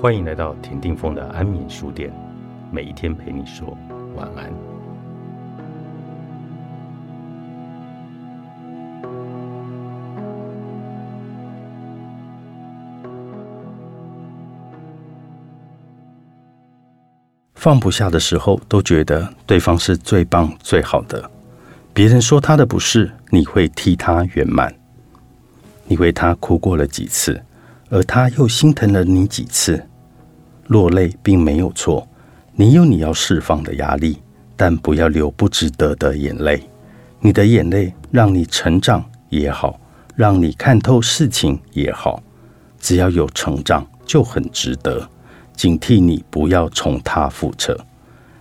欢迎来到田定峰的安眠书店，每一天陪你说晚安。放不下的时候，都觉得对方是最棒、最好的。别人说他的不是，你会替他圆满。你为他哭过了几次，而他又心疼了你几次。落泪并没有错，你有你要释放的压力，但不要流不值得的眼泪。你的眼泪让你成长也好，让你看透事情也好，只要有成长就很值得。警惕你不要重踏覆辙。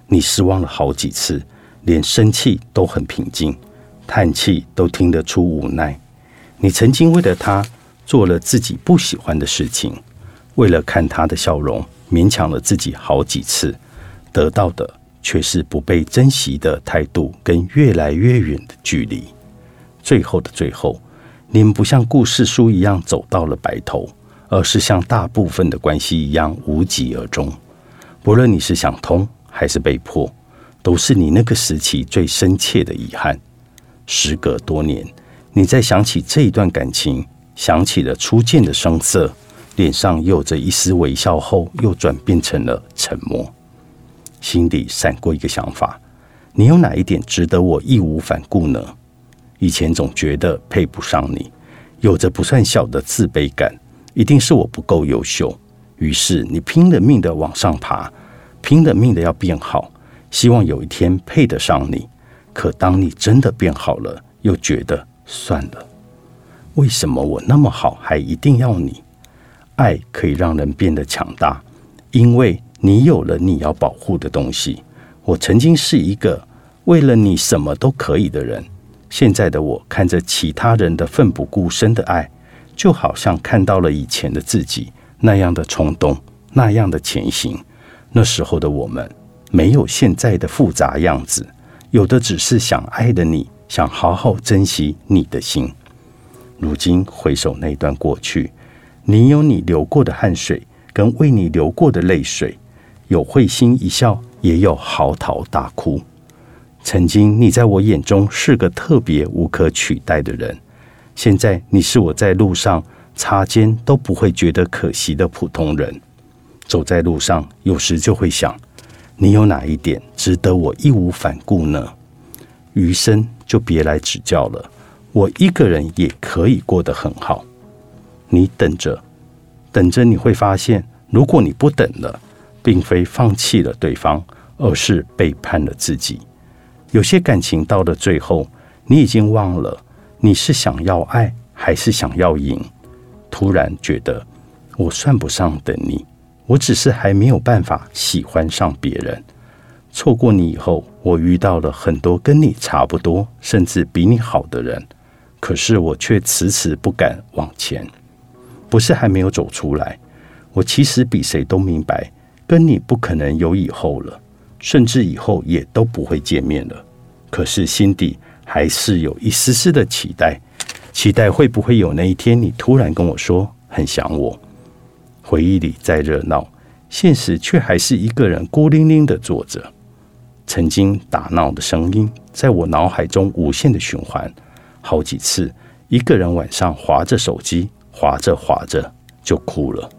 你失望了好几次，连生气都很平静，叹气都听得出无奈。你曾经为了他做了自己不喜欢的事情，为了看他的笑容。勉强了自己好几次，得到的却是不被珍惜的态度跟越来越远的距离。最后的最后，你们不像故事书一样走到了白头，而是像大部分的关系一样无疾而终。不论你是想通还是被迫，都是你那个时期最深切的遗憾。时隔多年，你再想起这一段感情，想起了初见的生涩。脸上有着一丝微笑后，又转变成了沉默。心底闪过一个想法：你有哪一点值得我义无反顾呢？以前总觉得配不上你，有着不算小的自卑感，一定是我不够优秀。于是你拼了命的往上爬，拼了命的要变好，希望有一天配得上你。可当你真的变好了，又觉得算了。为什么我那么好，还一定要你？爱可以让人变得强大，因为你有了你要保护的东西。我曾经是一个为了你什么都可以的人，现在的我看着其他人的奋不顾身的爱，就好像看到了以前的自己那样的冲动，那样的前行。那时候的我们没有现在的复杂样子，有的只是想爱的你，想好好珍惜你的心。如今回首那段过去。你有你流过的汗水，跟为你流过的泪水，有会心一笑，也有嚎啕大哭。曾经你在我眼中是个特别无可取代的人，现在你是我在路上擦肩都不会觉得可惜的普通人。走在路上，有时就会想，你有哪一点值得我义无反顾呢？余生就别来指教了，我一个人也可以过得很好。你等着，等着，你会发现，如果你不等了，并非放弃了对方，而是背叛了自己。有些感情到了最后，你已经忘了你是想要爱还是想要赢。突然觉得，我算不上等你，我只是还没有办法喜欢上别人。错过你以后，我遇到了很多跟你差不多，甚至比你好的人，可是我却迟迟不敢往前。不是还没有走出来，我其实比谁都明白，跟你不可能有以后了，甚至以后也都不会见面了。可是心底还是有一丝丝的期待，期待会不会有那一天，你突然跟我说很想我。回忆里再热闹，现实却还是一个人孤零零的坐着。曾经打闹的声音，在我脑海中无限的循环，好几次，一个人晚上划着手机。划着划着就哭了。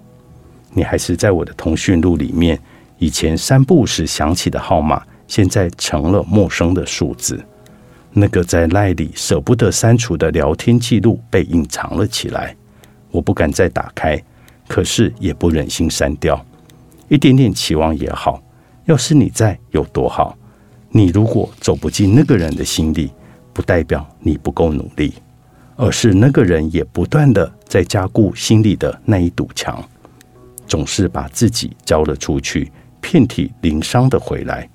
你还是在我的通讯录里面，以前散步时响起的号码，现在成了陌生的数字。那个在赖里舍不得删除的聊天记录被隐藏了起来。我不敢再打开，可是也不忍心删掉。一点点期望也好，要是你在有多好。你如果走不进那个人的心里，不代表你不够努力。而是那个人也不断的在加固心里的那一堵墙，总是把自己交了出去，遍体鳞伤的回来，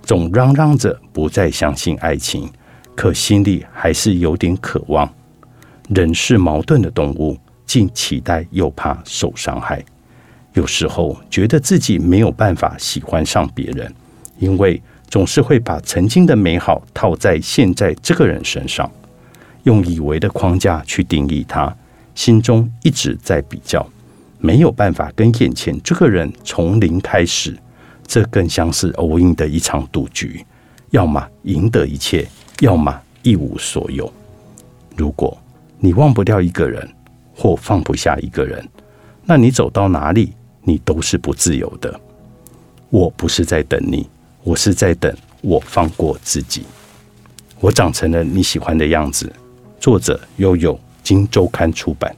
总嚷嚷着不再相信爱情，可心里还是有点渴望。人是矛盾的动物，既期待又怕受伤害。有时候觉得自己没有办法喜欢上别人，因为总是会把曾经的美好套在现在这个人身上。用以为的框架去定义他，心中一直在比较，没有办法跟眼前这个人从零开始，这更像是欧印的一场赌局，要么赢得一切，要么一无所有。如果你忘不掉一个人，或放不下一个人，那你走到哪里，你都是不自由的。我不是在等你，我是在等我放过自己。我长成了你喜欢的样子。作者悠悠，金周刊出版。